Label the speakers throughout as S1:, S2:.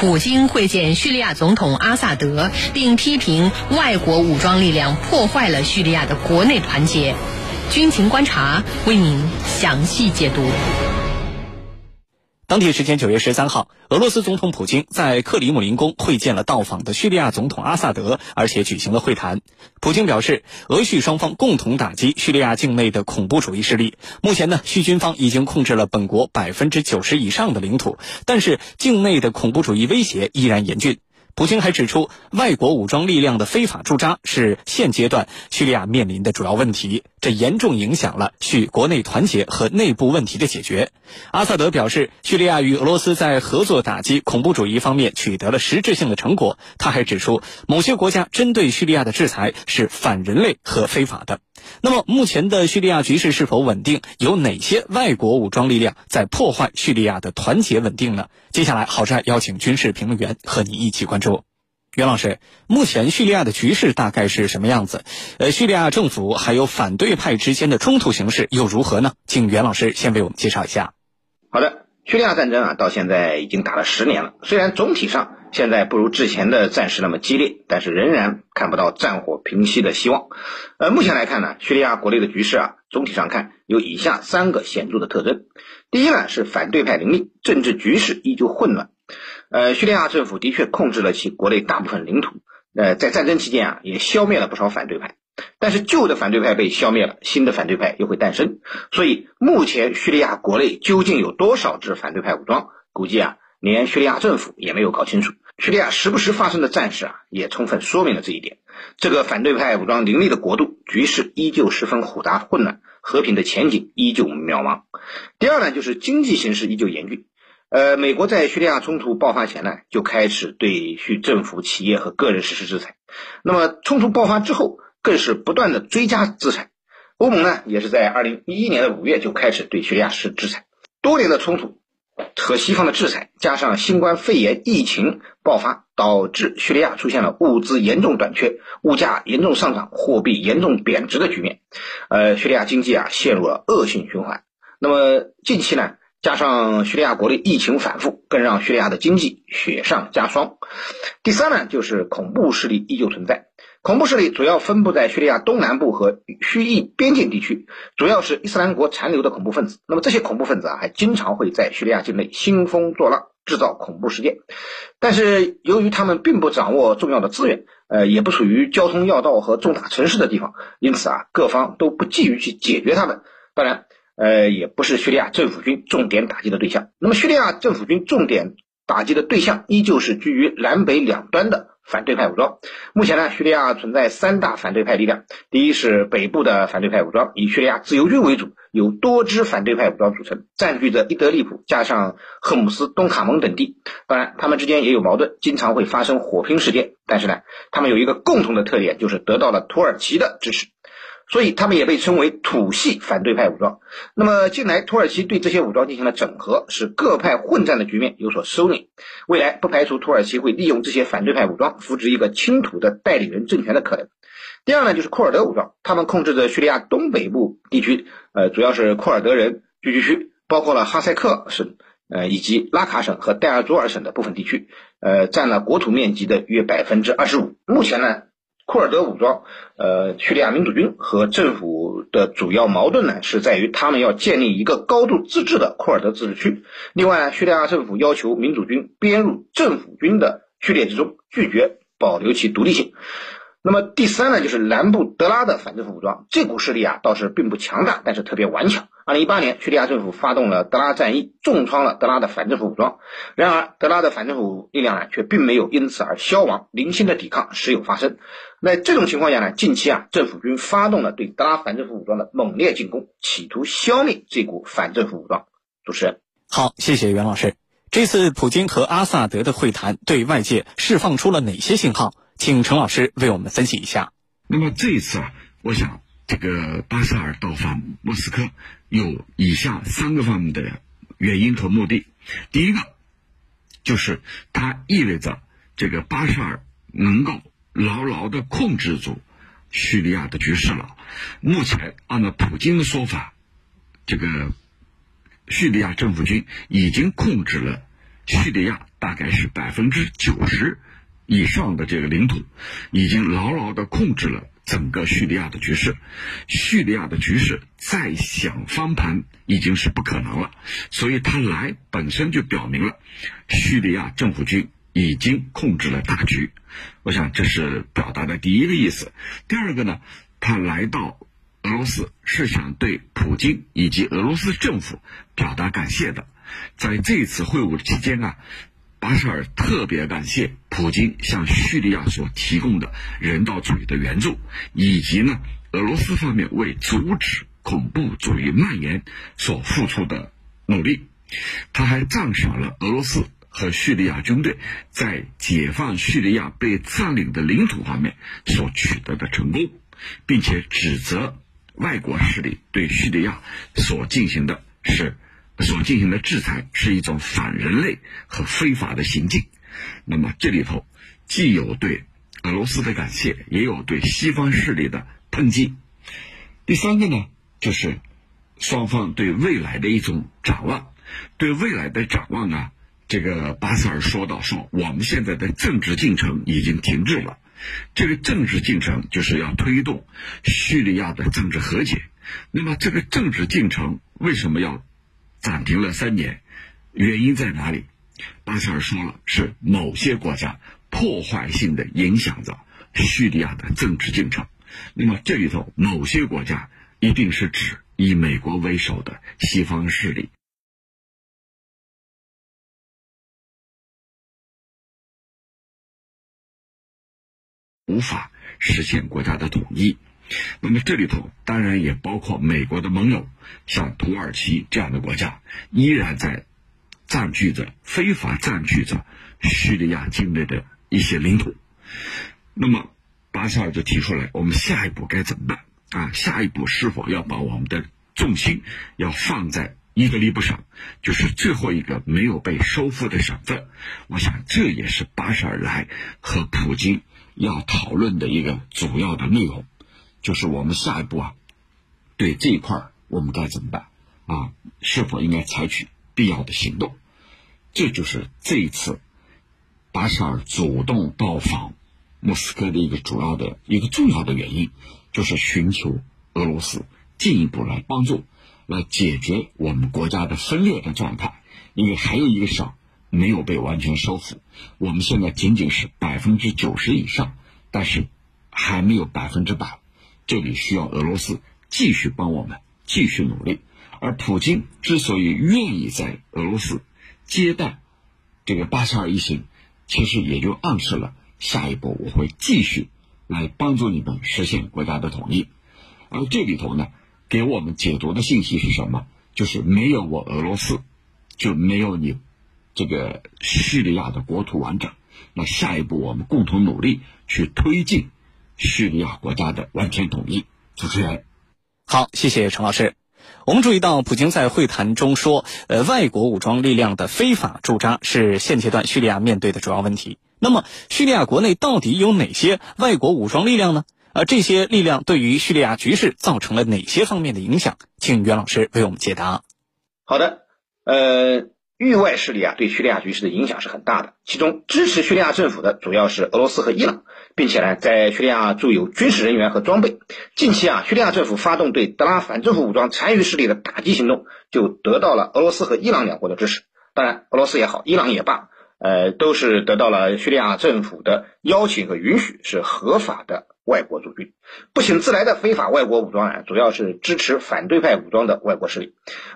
S1: 普京会见叙利亚总统阿萨德，并批评外国武装力量破坏了叙利亚的国内团结。军情观察为您详细解读。
S2: 当地时间九月十三号，俄罗斯总统普京在克里姆林宫会见了到访的叙利亚总统阿萨德，而且举行了会谈。普京表示，俄叙双方共同打击叙利亚境内的恐怖主义势力。目前呢，叙军方已经控制了本国百分之九十以上的领土，但是境内的恐怖主义威胁依然严峻。普京还指出，外国武装力量的非法驻扎是现阶段叙利亚面临的主要问题，这严重影响了叙国内团结和内部问题的解决。阿萨德表示，叙利亚与俄罗斯在合作打击恐怖主义方面取得了实质性的成果。他还指出，某些国家针对叙利亚的制裁是反人类和非法的。那么，目前的叙利亚局势是否稳定？有哪些外国武装力量在破坏叙利亚的团结稳定呢？接下来，郝帅邀请军事评论员和你一起关注。袁老师，目前叙利亚的局势大概是什么样子？呃，叙利亚政府还有反对派之间的冲突形势又如何呢？请袁老师先为我们介绍一下。
S3: 好的，叙利亚战争啊，到现在已经打了十年了。虽然总体上现在不如之前的战事那么激烈，但是仍然看不到战火平息的希望。呃，目前来看呢，叙利亚国内的局势啊，总体上看有以下三个显著的特征。第一呢，是反对派林立，政治局势依旧混乱。呃，叙利亚政府的确控制了其国内大部分领土，呃，在战争期间啊，也消灭了不少反对派。但是旧的反对派被消灭了，新的反对派又会诞生。所以目前叙利亚国内究竟有多少支反对派武装，估计啊，连叙利亚政府也没有搞清楚。叙利亚时不时发生的战事啊，也充分说明了这一点。这个反对派武装林立的国度，局势依旧十分复杂混乱，和平的前景依旧渺茫。第二呢，就是经济形势依旧严峻。呃，美国在叙利亚冲突爆发前呢，就开始对叙政府、企业和个人实施制裁。那么冲突爆发之后，更是不断的追加制裁。欧盟呢，也是在二零一一年的五月就开始对叙利亚实施制裁。多年的冲突和西方的制裁，加上新冠肺炎疫情爆发，导致叙利亚出现了物资严重短缺、物价严重上涨、货币严重贬值的局面。呃，叙利亚经济啊，陷入了恶性循环。那么近期呢？加上叙利亚国内疫情反复，更让叙利亚的经济雪上加霜。第三呢，就是恐怖势力依旧存在。恐怖势力主要分布在叙利亚东南部和叙伊边境地区，主要是伊斯兰国残留的恐怖分子。那么这些恐怖分子啊，还经常会在叙利亚境内兴风作浪，制造恐怖事件。但是由于他们并不掌握重要的资源，呃，也不属于交通要道和重大城市的地方，因此啊，各方都不急于去解决他们。当然。呃，也不是叙利亚政府军重点打击的对象。那么，叙利亚政府军重点打击的对象依旧是居于南北两端的反对派武装。目前呢，叙利亚存在三大反对派力量。第一是北部的反对派武装，以叙利亚自由军为主，有多支反对派武装组成，占据着伊德利卜加上赫姆斯、东卡蒙等地。当然，他们之间也有矛盾，经常会发生火拼事件。但是呢，他们有一个共同的特点，就是得到了土耳其的支持。所以他们也被称为土系反对派武装。那么近来土耳其对这些武装进行了整合，使各派混战的局面有所收敛。未来不排除土耳其会利用这些反对派武装扶植一个亲土的代理人政权的可能。第二呢，就是库尔德武装，他们控制着叙利亚东北部地区，呃，主要是库尔德人聚居区，包括了哈塞克省，呃，以及拉卡省和戴尔祖尔省的部分地区，呃，占了国土面积的约百分之二十五。目前呢。库尔德武装，呃，叙利亚民主军和政府的主要矛盾呢，是在于他们要建立一个高度自治的库尔德自治区。另外，叙利亚政府要求民主军编入政府军的序列之中，拒绝保留其独立性。那么第三呢，就是南部德拉的反政府武装，这股势力啊倒是并不强大，但是特别顽强。二零一八年，叙利亚政府发动了德拉战役，重创了德拉的反政府武装。然而，德拉的反政府力量呢，却并没有因此而消亡，零星的抵抗时有发生。那这种情况下呢，近期啊，政府军发动了对德拉反政府武装的猛烈进攻，企图消灭这股反政府武装。主持人，
S2: 好，谢谢袁老师。这次普京和阿萨德的会谈对外界释放出了哪些信号？请陈老师为我们分析一下。
S4: 那么这一次啊，我想这个巴沙尔到访莫斯科。有以下三个方面的原因和目的。第一个，就是它意味着这个巴沙尔能够牢牢的控制住叙利亚的局势了。目前按照普京的说法，这个叙利亚政府军已经控制了叙利亚大概是百分之九十以上的这个领土，已经牢牢的控制了整个叙利亚的局势。叙利亚的局势再想翻盘已经是不可能了，所以他来本身就表明了叙利亚政府军已经控制了大局。我想这是表达的第一个意思。第二个呢，他来到。俄罗斯是想对普京以及俄罗斯政府表达感谢的，在这次会晤期间啊，巴沙尔特别感谢普京向叙利亚所提供的人道主义的援助，以及呢俄罗斯方面为阻止恐怖主义蔓延所付出的努力。他还赞赏了俄罗斯和叙利亚军队在解放叙利亚被占领的领土方面所取得的成功，并且指责。外国势力对叙利亚所进行的是所进行的制裁，是一种反人类和非法的行径。那么这里头既有对俄罗斯的感谢，也有对西方势力的抨击。第三个呢，就是双方对未来的一种展望。对未来的展望啊，这个巴塞尔说到说，我们现在的政治进程已经停滞了。这个政治进程就是要推动叙利亚的政治和解。那么，这个政治进程为什么要暂停了三年？原因在哪里？巴塞尔说了，是某些国家破坏性的影响着叙利亚的政治进程。那么，这里头某些国家一定是指以美国为首的西方势力。无法实现国家的统一，那么这里头当然也包括美国的盟友，像土耳其这样的国家，依然在占据着非法占据着叙利亚境内的一些领土。那么巴沙尔就提出来，我们下一步该怎么办啊？下一步是否要把我们的重心要放在伊德利布上，就是最后一个没有被收复的省份？我想这也是巴沙尔来和普京。要讨论的一个主要的内容，就是我们下一步啊，对这一块我们该怎么办啊？是否应该采取必要的行动？这就是这一次巴沙尔主动到访莫斯科的一个主要的一个重要的原因，就是寻求俄罗斯进一步来帮助，来解决我们国家的分裂的状态，因为还有一个省。没有被完全收复，我们现在仅仅是百分之九十以上，但是还没有百分之百，这里需要俄罗斯继续帮我们继续努力。而普京之所以愿意在俄罗斯接待这个巴沙尔一行，其实也就暗示了下一步我会继续来帮助你们实现国家的统一。而这里头呢，给我们解读的信息是什么？就是没有我俄罗斯，就没有你。这个叙利亚的国土完整，那下一步我们共同努力去推进叙利亚国家的完全统一。主持人，
S2: 好，谢谢陈老师。我们注意到，普京在会谈中说，呃，外国武装力量的非法驻扎是现阶段叙利亚面对的主要问题。那么，叙利亚国内到底有哪些外国武装力量呢？而这些力量对于叙利亚局势造成了哪些方面的影响？请袁老师为我们解答。
S3: 好的，呃。域外势力啊，对叙利亚局势的影响是很大的。其中支持叙利亚政府的主要是俄罗斯和伊朗，并且呢，在叙利亚驻有军事人员和装备。近期啊，叙利亚政府发动对德拉反政府武装残余势力的打击行动，就得到了俄罗斯和伊朗两国的支持。当然，俄罗斯也好，伊朗也罢，呃，都是得到了叙利亚政府的邀请和允许，是合法的外国驻军。不请自来的非法外国武装啊，主要是支持反对派武装的外国势力。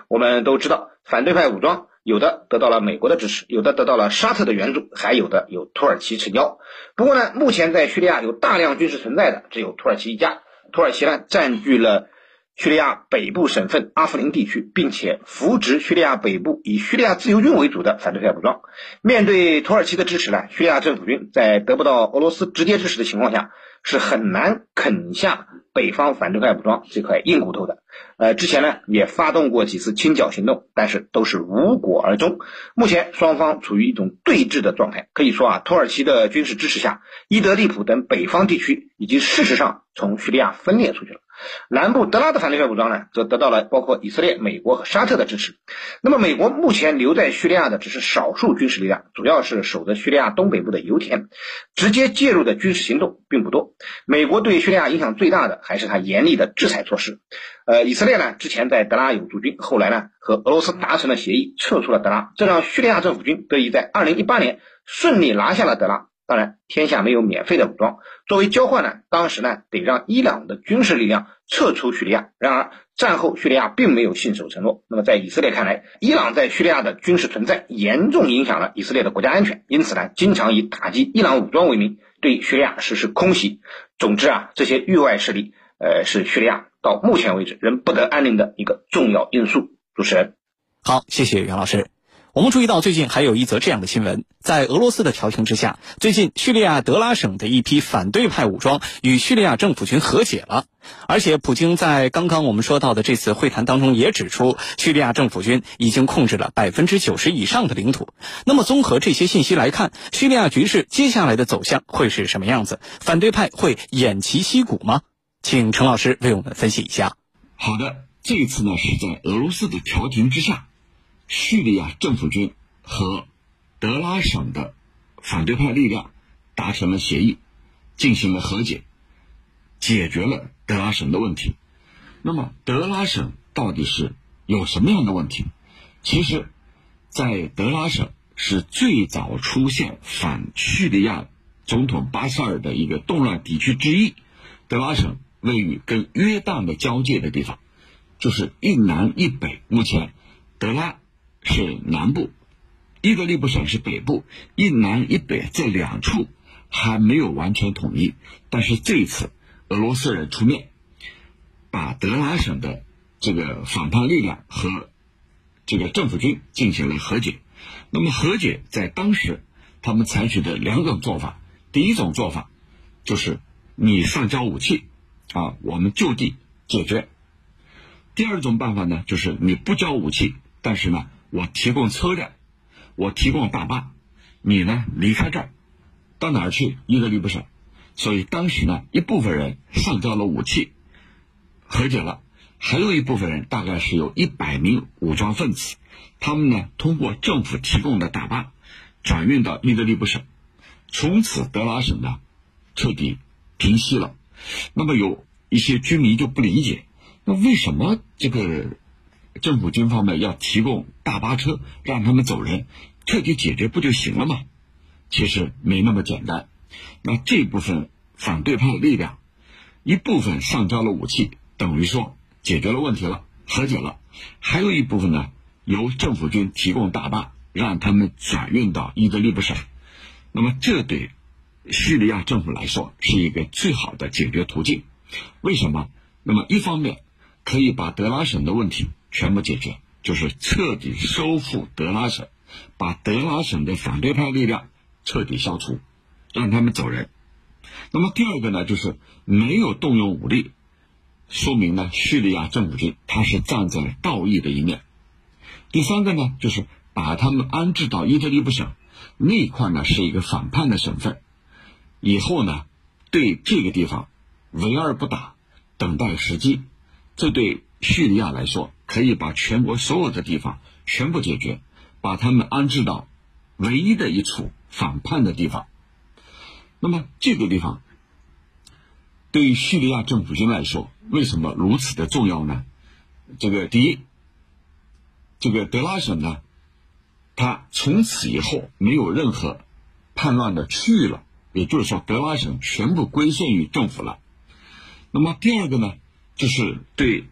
S3: 我们都知道，反对派武装。有的得到了美国的支持，有的得到了沙特的援助，还有的有土耳其撑腰。不过呢，目前在叙利亚有大量军事存在的只有土耳其一家。土耳其呢，占据了叙利亚北部省份阿夫林地区，并且扶植叙利亚北部以叙利亚自由军为主的反对派武装。面对土耳其的支持呢，叙利亚政府军在得不到俄罗斯直接支持的情况下，是很难啃下北方反对派武装这块硬骨头的。呃，之前呢也发动过几次清剿行动，但是都是无果而终。目前双方处于一种对峙的状态，可以说啊，土耳其的军事支持下，伊德利卜等北方地区已经事实上从叙利亚分裂出去了。南部德拉的反对派武装呢，则得到了包括以色列、美国和沙特的支持。那么，美国目前留在叙利亚的只是少数军事力量，主要是守着叙利亚东北部的油田，直接介入的军事行动并不多。美国对叙利亚影响最大的还是他严厉的制裁措施。呃，以色列呢，之前在德拉有驻军，后来呢，和俄罗斯达成了协议，撤出了德拉，这让叙利亚政府军得以在2018年顺利拿下了德拉。当然，天下没有免费的武装。作为交换呢，当时呢得让伊朗的军事力量撤出叙利亚。然而战后叙利亚并没有信守承诺。那么在以色列看来，伊朗在叙利亚的军事存在严重影响了以色列的国家安全，因此呢，经常以打击伊朗武装为名对叙利亚实施空袭。总之啊，这些域外势力，呃，是叙利亚到目前为止仍不得安宁的一个重要因素。主持人，
S2: 好，谢谢袁老师。我们注意到，最近还有一则这样的新闻：在俄罗斯的调停之下，最近叙利亚德拉省的一批反对派武装与叙利亚政府军和解了。而且，普京在刚刚我们说到的这次会谈当中也指出，叙利亚政府军已经控制了百分之九十以上的领土。那么，综合这些信息来看，叙利亚局势接下来的走向会是什么样子？反对派会偃旗息鼓吗？请陈老师为我们分析一下。
S4: 好的，这一次呢是在俄罗斯的调停之下。叙利亚政府军和德拉省的反对派力量达成了协议，进行了和解，解决了德拉省的问题。那么，德拉省到底是有什么样的问题？其实，在德拉省是最早出现反叙利亚总统巴沙尔的一个动乱地区之一。德拉省位于跟约旦的交界的地方，就是一南一北。目前，德拉。是南部，伊德利卜省是北部，一南一北这两处还没有完全统一。但是这一次，俄罗斯人出面，把德拉省的这个反叛力量和这个政府军进行了和解。那么和解在当时，他们采取的两种做法：第一种做法就是你上交武器，啊，我们就地解决；第二种办法呢，就是你不交武器，但是呢。我提供车辆，我提供大巴，你呢离开这儿，到哪儿去？伊德利卜省。所以当时呢，一部分人上交了武器，和解了；还有一部分人，大概是有一百名武装分子，他们呢通过政府提供的大巴转运到伊德利卜省，从此德拉省呢彻底平息了。那么有一些居民就不理解，那为什么这个？政府军方面要提供大巴车，让他们走人，彻底解决不就行了吗？其实没那么简单。那这部分反对派力量，一部分上交了武器，等于说解决了问题了，和解了；还有一部分呢，由政府军提供大巴，让他们转运到伊德利卜省。那么这对叙利亚政府来说是一个最好的解决途径。为什么？那么一方面可以把德拉省的问题。全部解决，就是彻底收复德拉省，把德拉省的反对派力量彻底消除，让他们走人。那么第二个呢，就是没有动用武力，说明呢叙利亚政府军他是站在道义的一面。第三个呢，就是把他们安置到伊德利卜省那块呢是一个反叛的省份，以后呢对这个地方围而不打，等待时机，这对叙利亚来说。可以把全国所有的地方全部解决，把他们安置到唯一的一处反叛的地方。那么这个地方对于叙利亚政府军来说，为什么如此的重要呢？这个第一，这个德拉省呢，它从此以后没有任何叛乱的区域了，也就是说，德拉省全部归顺于政府了。那么第二个呢，就是对。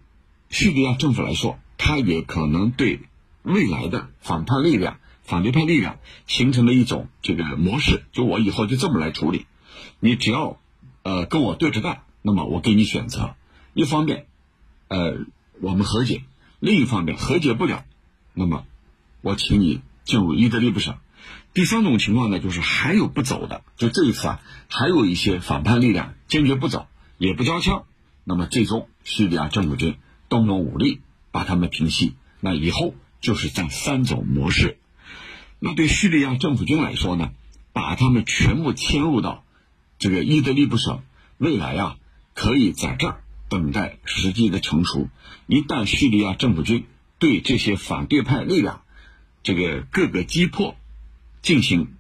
S4: 叙利亚政府来说，他也可能对未来的反叛力量、反对派力量形成了一种这个模式，就我以后就这么来处理。你只要呃跟我对着干，那么我给你选择：一方面，呃我们和解；另一方面和解不了，那么我请你进入伊德利卜省。第三种情况呢，就是还有不走的，就这一次啊，还有一些反叛力量坚决不走，也不交枪，那么最终叙利亚政府军。动用武力把他们平息，那以后就是这三种模式。那对叙利亚政府军来说呢，把他们全部迁入到这个伊德利卜省，未来啊可以在这儿等待时机的成熟。一旦叙利亚政府军对这些反对派力量这个各个击破进行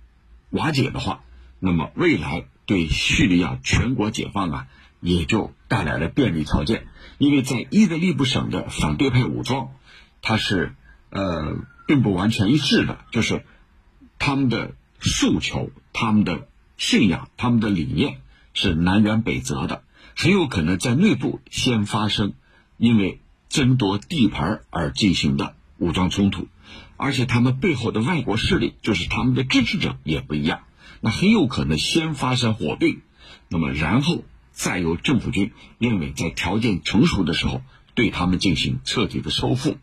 S4: 瓦解的话，那么未来对叙利亚全国解放啊，也就带来了便利条件。因为在伊德利卜省的反对派武装，它是呃并不完全一致的，就是他们的诉求、他们的信仰、他们的理念是南辕北辙的，很有可能在内部先发生因为争夺地盘而进行的武装冲突。而且他们背后的外国势力，就是他们的支持者也不一样，那很有可能先发生火并，那么然后再由政府军认为在条件成熟的时候对他们进行彻底的收复。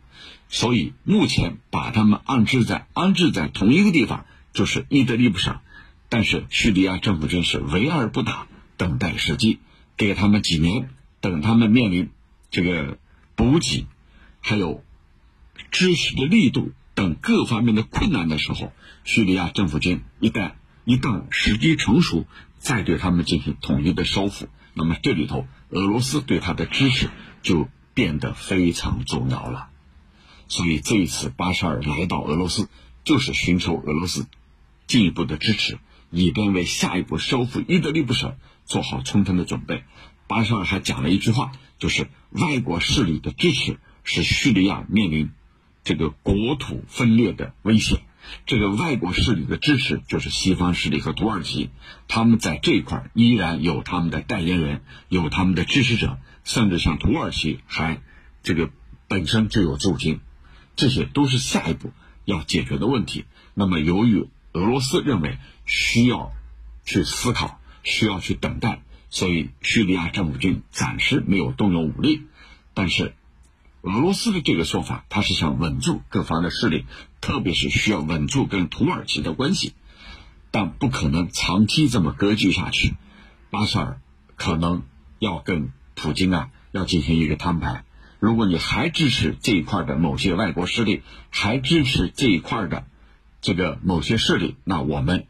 S4: 所以目前把他们安置在安置在同一个地方，就是伊德利卜省，但是叙利亚政府军是围而不打，等待时机，给他们几年，等他们面临这个补给，还有支持的力度。等各方面的困难的时候，叙利亚政府军一旦一旦时机成熟，再对他们进行统一的收复，那么这里头俄罗斯对他的支持就变得非常重要了。所以这一次巴沙尔来到俄罗斯，就是寻求俄罗斯进一步的支持，以便为下一步收复伊德利卜省做好充分的准备。巴沙尔还讲了一句话，就是外国势力的支持使叙利亚面临。这个国土分裂的危险，这个外国势力的支持就是西方势力和土耳其，他们在这一块依然有他们的代言人，有他们的支持者，甚至像土耳其还这个本身就有驻军，这些都是下一步要解决的问题。那么，由于俄罗斯认为需要去思考，需要去等待，所以叙利亚政府军暂时没有动用武力，但是。俄罗斯的这个说法，他是想稳住各方的势力，特别是需要稳住跟土耳其的关系，但不可能长期这么割据下去。巴沙尔可能要跟普京啊要进行一个摊牌。如果你还支持这一块的某些外国势力，还支持这一块的这个某些势力，那我们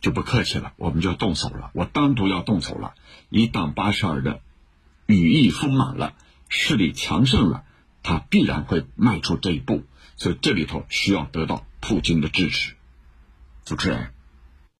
S4: 就不客气了，我们就动手了。我单独要动手了。一旦巴沙尔的羽翼丰满了。势力强盛了，他必然会迈出这一步，所以这里头需要得到普京的支持。主持人。